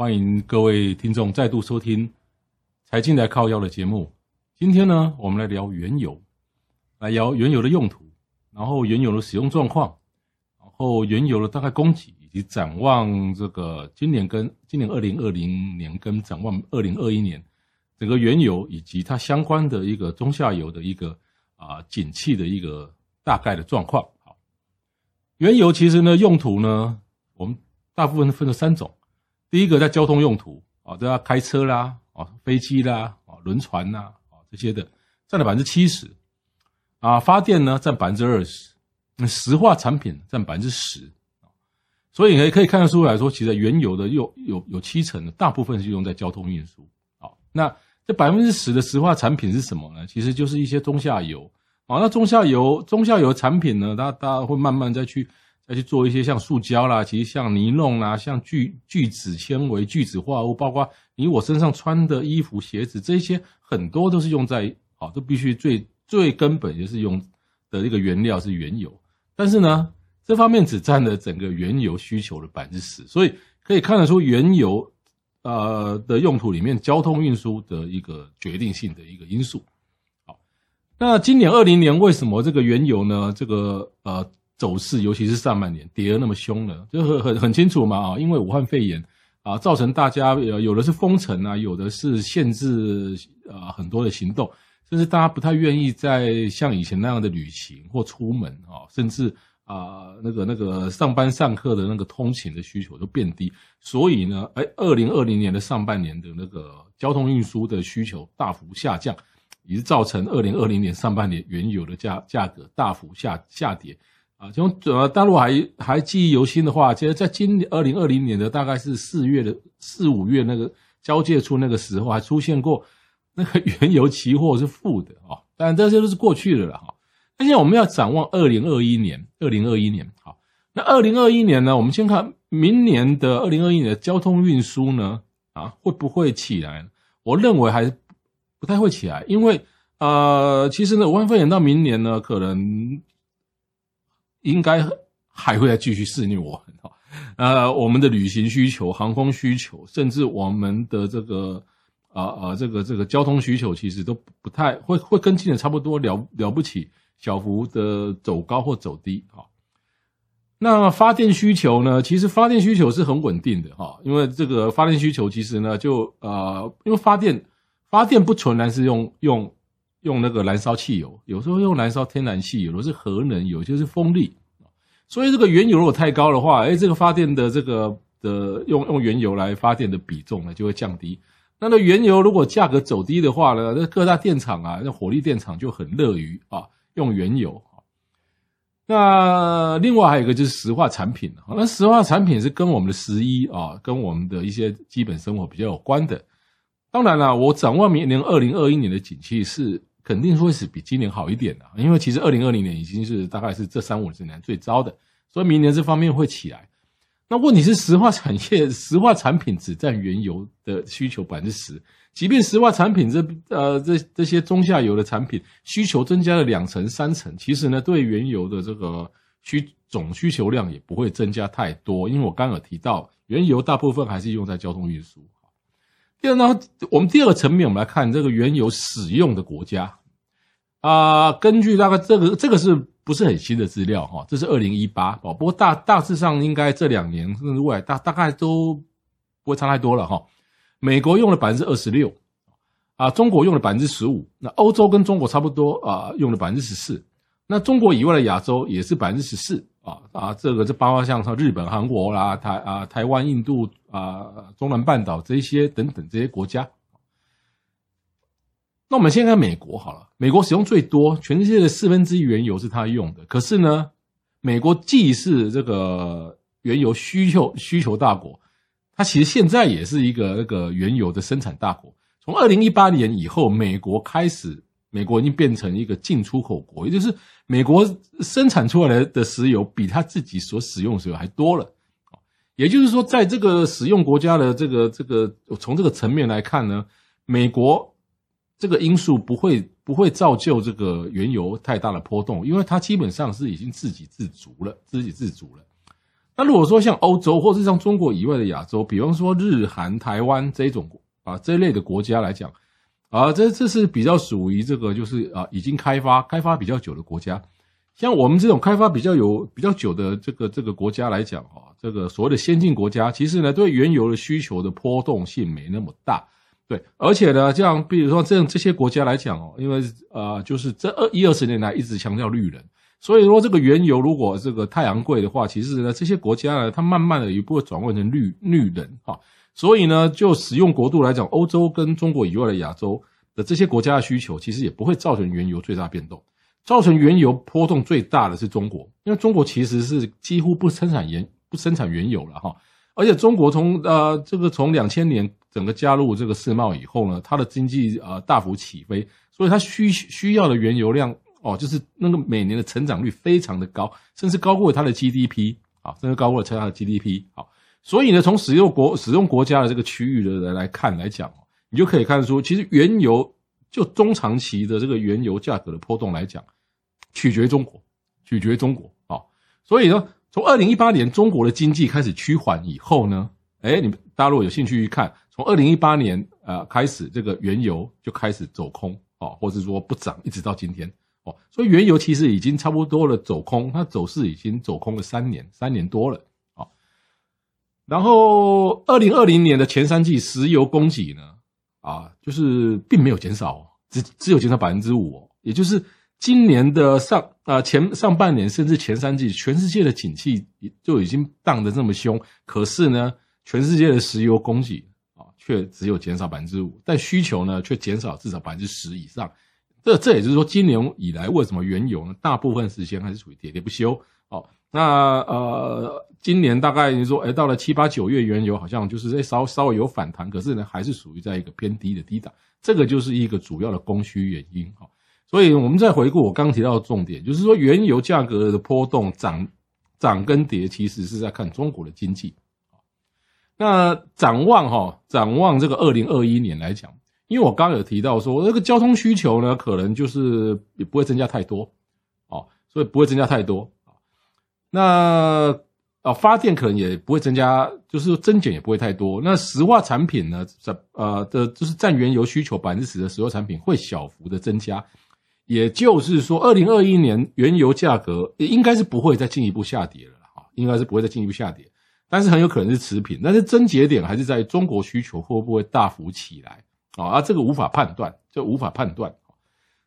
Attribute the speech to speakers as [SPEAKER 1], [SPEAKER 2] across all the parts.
[SPEAKER 1] 欢迎各位听众再度收听《财经来靠腰》的节目。今天呢，我们来聊原油，来聊原油的用途，然后原油的使用状况，然后原油的大概供给，以及展望这个今年跟今年二零二零年跟展望二零二一年整个原油以及它相关的一个中下游的一个啊景气的一个大概的状况。好，原油其实呢用途呢，我们大部分分了三种。第一个在交通用途啊，都要开车啦，啊，飞机啦，啊，轮船呐，啊，这些的占了百分之七十，啊，发电呢占百分之二十，那石化产品占百分之十，所以也可以看得出来说，其实原油的有有有七成的大部分是用在交通运输。好，那这百分之十的石化产品是什么呢？其实就是一些中下游。啊，那中下游中下游产品呢，大家大家会慢慢再去。要去做一些像塑胶啦，其实像尼龙啦，像聚聚酯纤维、聚酯化合物，包括你我身上穿的衣服、鞋子这些，很多都是用在啊，都必须最最根本就是用的一个原料是原油。但是呢，这方面只占了整个原油需求的百分之十，所以可以看得出原油呃的用途里面，交通运输的一个决定性的一个因素。好，那今年二零年为什么这个原油呢？这个呃。走势，尤其是上半年跌得那么凶了，就很很很清楚嘛啊，因为武汉肺炎啊，造成大家有有的是封城啊，有的是限制啊很多的行动，甚至大家不太愿意再像以前那样的旅行或出门啊，甚至啊那个那个上班上课的那个通勤的需求都变低，所以呢，哎，二零二零年的上半年的那个交通运输的需求大幅下降，也是造成二零二零年上半年原油的价价格大幅下下跌。啊，从呃大陆还还记忆犹新的话，其实在今年二零二零年的大概是四月的四五月那个交界处那个时候，还出现过那个原油期货是负的啊，当然这些都是过去的了哈。那现在我们要展望二零二一年，二零二一年好，那二零二一年呢，我们先看明年的二零二一年的交通运输呢，啊会不会起来？我认为还不太会起来，因为呃，其实呢，武汉肺炎到明年呢，可能。应该还会再继续肆虐我们哈，呃，我们的旅行需求、航空需求，甚至我们的这个啊啊、呃呃、这个这个交通需求，其实都不太会会跟今年差不多了了不起，小幅的走高或走低哈。那发电需求呢？其实发电需求是很稳定的哈，因为这个发电需求其实呢，就呃，因为发电发电不纯然是用用。用那个燃烧汽油，有时候用燃烧天然气，有的是核能，有些是风力。所以这个原油如果太高的话，哎，这个发电的这个的用用原油来发电的比重呢就会降低。那那原油如果价格走低的话呢，那各大电厂啊，那火力电厂就很乐于啊用原油。那另外还有一个就是石化产品，那石化产品是跟我们的十一啊，跟我们的一些基本生活比较有关的。当然了，我展望明年二零二一年的景气是。肯定会是比今年好一点的，因为其实二零二零年已经是大概是这三五十年最糟的，所以明年这方面会起来。那问题是石化产业、石化产品只占原油的需求百分之十，即便石化产品这呃这这些中下游的产品需求增加了两成三成，其实呢对原油的这个需总需求量也不会增加太多，因为我刚有提到原油大部分还是用在交通运输。第二呢，我们第二个层面，我们来看这个原油使用的国家。啊、根据大概这个这个是不是很新的资料哈？这是二零一八哦，不过大大致上应该这两年甚至未来大大概都不会差太多了哈。美国用了百分之二十六，啊，中国用了百分之十五，那欧洲跟中国差不多啊，用了百分之十四，那中国以外的亚洲也是百分之十四啊啊，这个就包括像日本、韩国啦、台啊、台湾、印度啊、中南半岛这些等等这些国家。那我们先看美国好了，美国使用最多，全世界的四分之一原油是它用的。可是呢，美国既是这个原油需求需求大国，它其实现在也是一个那个原油的生产大国。从二零一八年以后，美国开始，美国已经变成一个进出口国，也就是美国生产出来的石油比他自己所使用的石油还多了。也就是说，在这个使用国家的这个这个从这个层面来看呢，美国这个因素不会不会造就这个原油太大的波动，因为它基本上是已经自给自足了，自给自足了。那如果说像欧洲或是像中国以外的亚洲，比方说日韩台湾这种啊这一类的国家来讲，啊这这是比较属于这个就是啊已经开发开发比较久的国家。像我们这种开发比较有比较久的这个这个国家来讲啊，这个所谓的先进国家，其实呢对原油的需求的波动性没那么大，对，而且呢，像比如说这样这些国家来讲哦，因为呃就是这二一二十年来一直强调绿能。所以说，这个原油如果这个太阳贵的话，其实呢，这些国家呢，它慢慢的也不会转换成绿绿能哈。所以呢，就使用国度来讲，欧洲跟中国以外的亚洲的这些国家的需求，其实也不会造成原油最大变动。造成原油波动最大的是中国，因为中国其实是几乎不生产原不生产原油了哈。而且中国从呃这个从两千年整个加入这个世贸以后呢，它的经济呃大幅起飞，所以它需需要的原油量。哦，就是那个每年的成长率非常的高，甚至高过它的 GDP 啊，甚至高过了它的 GDP 啊。所以呢，从使用国使用国家的这个区域的人来看来讲，你就可以看出，其实原油就中长期的这个原油价格的波动来讲，取决于中国，取决于中国啊。所以呢，从二零一八年中国的经济开始趋缓以后呢，哎，你们大家如果有兴趣去看，从二零一八年呃开始，这个原油就开始走空啊，或者说不涨，一直到今天。哦，所以原油其实已经差不多了，走空，它走势已经走空了三年，三年多了啊。然后，二零二零年的前三季石油供给呢，啊，就是并没有减少，只只有减少百分之五，也就是今年的上啊前上半年甚至前三季，全世界的景气就已经荡得这么凶，可是呢，全世界的石油供给却只有减少百分之五，但需求呢却减少至少百分之十以上。这这也就是说，今年以来为什么原油呢？大部分时间还是属于跌跌不休。哦，那呃，今年大概你说，哎，到了七八九月，原油好像就是哎稍稍微有反弹，可是呢，还是属于在一个偏低的低档。这个就是一个主要的供需原因。哈，所以我们再回顾我刚提到的重点，就是说原油价格的波动涨涨跟跌，其实是在看中国的经济。那展望哈，展望这个二零二一年来讲。因为我刚刚有提到说，那个交通需求呢，可能就是也不会增加太多，哦，所以不会增加太多。那啊，发电可能也不会增加，就是增减也不会太多。那石化产品呢，这呃的，就是占原油需求百分之十的石油产品会小幅的增加。也就是说，二零二一年原油价格应该是不会再进一步下跌了哈，应该是不会再进一步下跌，但是很有可能是持平。但是症结点还是在中国需求会不会大幅起来。啊，这个无法判断，就无法判断。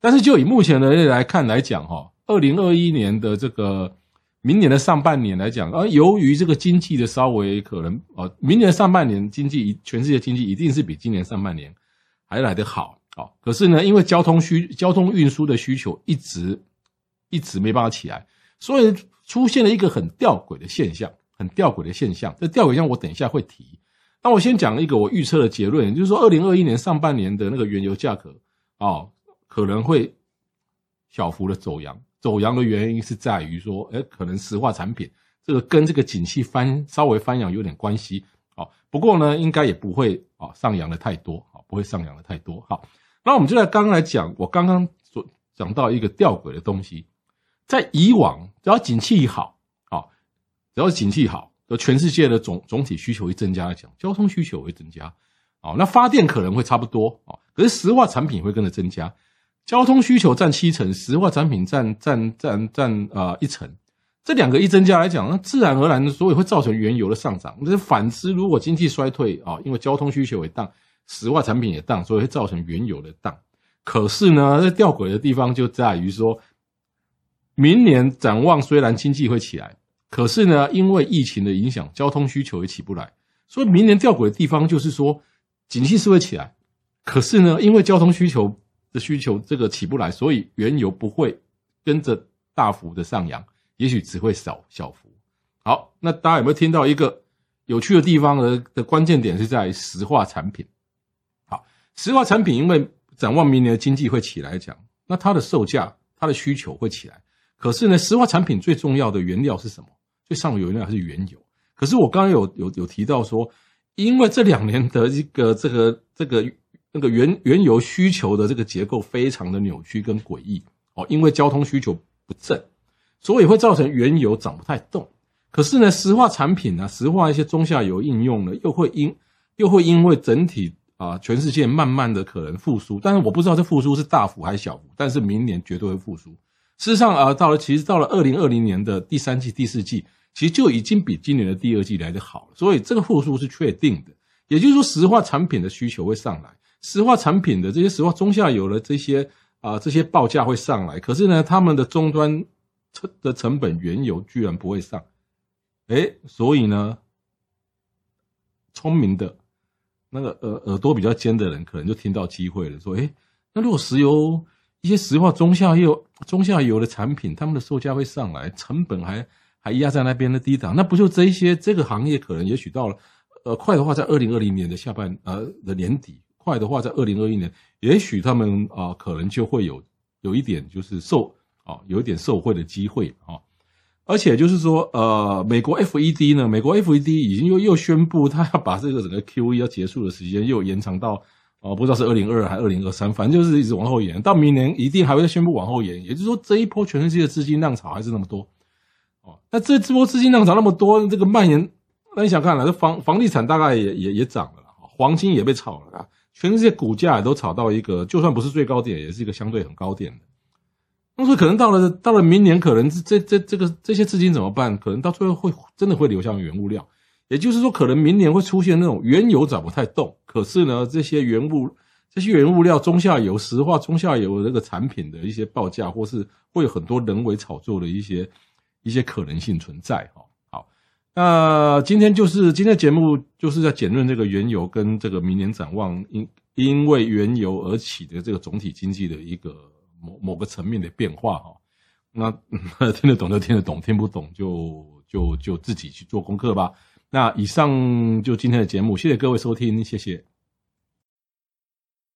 [SPEAKER 1] 但是就以目前的来看来讲，哈，二零二一年的这个明年的上半年来讲，啊，由于这个经济的稍微可能，啊，明年上半年经济，全世界经济一定是比今年上半年还来得好，啊，可是呢，因为交通需交通运输的需求一直一直没办法起来，所以出现了一个很吊诡的现象，很吊诡的现象。这吊诡现象我等一下会提。那我先讲一个我预测的结论，就是说，二零二一年上半年的那个原油价格啊，可能会小幅的走扬。走扬的原因是在于说，哎，可能石化产品这个跟这个景气翻稍微翻扬有点关系啊。不过呢，应该也不会啊上扬的太多啊，不会上扬的太多。好，那我们就在刚刚来讲，我刚刚所讲到一个吊诡的东西，在以往只要景气一好，只要景气好。全世界的总总体需求会增加来讲，交通需求会增加，哦，那发电可能会差不多，哦，可是石化产品会跟着增加，交通需求占七成，石化产品占占占占呃一成，这两个一增加来讲，那自然而然的，所以会造成原油的上涨。但是反之，如果经济衰退啊，因为交通需求也荡，石化产品也荡，所以会造成原油的荡。可是呢，这吊诡的地方就在于说，明年展望虽然经济会起来。可是呢，因为疫情的影响，交通需求也起不来，所以明年吊轨的地方就是说，景气是会起来，可是呢，因为交通需求的需求这个起不来，所以原油不会跟着大幅的上扬，也许只会少小幅。好，那大家有没有听到一个有趣的地方呢？的关键点是在石化产品。好，石化产品因为展望明年的经济会起来讲，那它的售价、它的需求会起来。可是呢，石化产品最重要的原料是什么？最上游原料还是原油。可是我刚刚有有有提到说，因为这两年的一个这个这个那个原原油需求的这个结构非常的扭曲跟诡异哦，因为交通需求不振，所以会造成原油涨不太动。可是呢，石化产品呢，石化一些中下游应用呢，又会因又会因为整体啊，全世界慢慢的可能复苏，但是我不知道这复苏是大幅还是小幅，但是明年绝对会复苏。事实上啊，到了其实到了二零二零年的第三季、第四季，其实就已经比今年的第二季来得好，所以这个复苏是确定的。也就是说，石化产品的需求会上来，石化产品的这些石化中下游的这些啊这些报价会上来，可是呢，他们的终端的成本原油居然不会上。诶，所以呢，聪明的那个耳耳朵比较尖的人，可能就听到机会了，说：“哎，那如果石油一些石化中下游中下游的产品，他们的售价会上来，成本还还压在那边的低档，那不就这些这个行业可能也许到了，呃，快的话在二零二零年的下半呃的年底，快的话在二零二一年，也许他们啊、呃、可能就会有有一点就是受啊、有一点受惠的机会啊。”而且就是说，呃，美国 FED 呢，美国 FED 已经又又宣布，他要把这个整个 QE 要结束的时间又延长到，哦、不知道是二零二二还是二零二三，反正就是一直往后延，到明年一定还会再宣布往后延。也就是说，这一波全世界的资金浪潮还是那么多，哦，那这这波资金浪潮那么多，这个蔓延，那你想看了，这房房地产大概也也也涨了，黄金也被炒了，全世界股价也都炒到一个，就算不是最高点，也是一个相对很高点的。那说可能到了到了明年，可能这这这个这些资金怎么办？可能到最后会真的会流向原物料，也就是说，可能明年会出现那种原油涨不太动，可是呢，这些原物这些原物料中下游石化中下游的这个产品的一些报价，或是会有很多人为炒作的一些一些可能性存在哈。好，那今天就是今天的节目就是在简论这个原油跟这个明年展望，因因为原油而起的这个总体经济的一个。某某个层面的变化哈，那 听得懂就听得懂，听不懂就就就自己去做功课吧。那以上就今天的节目，谢谢各位收听，谢谢。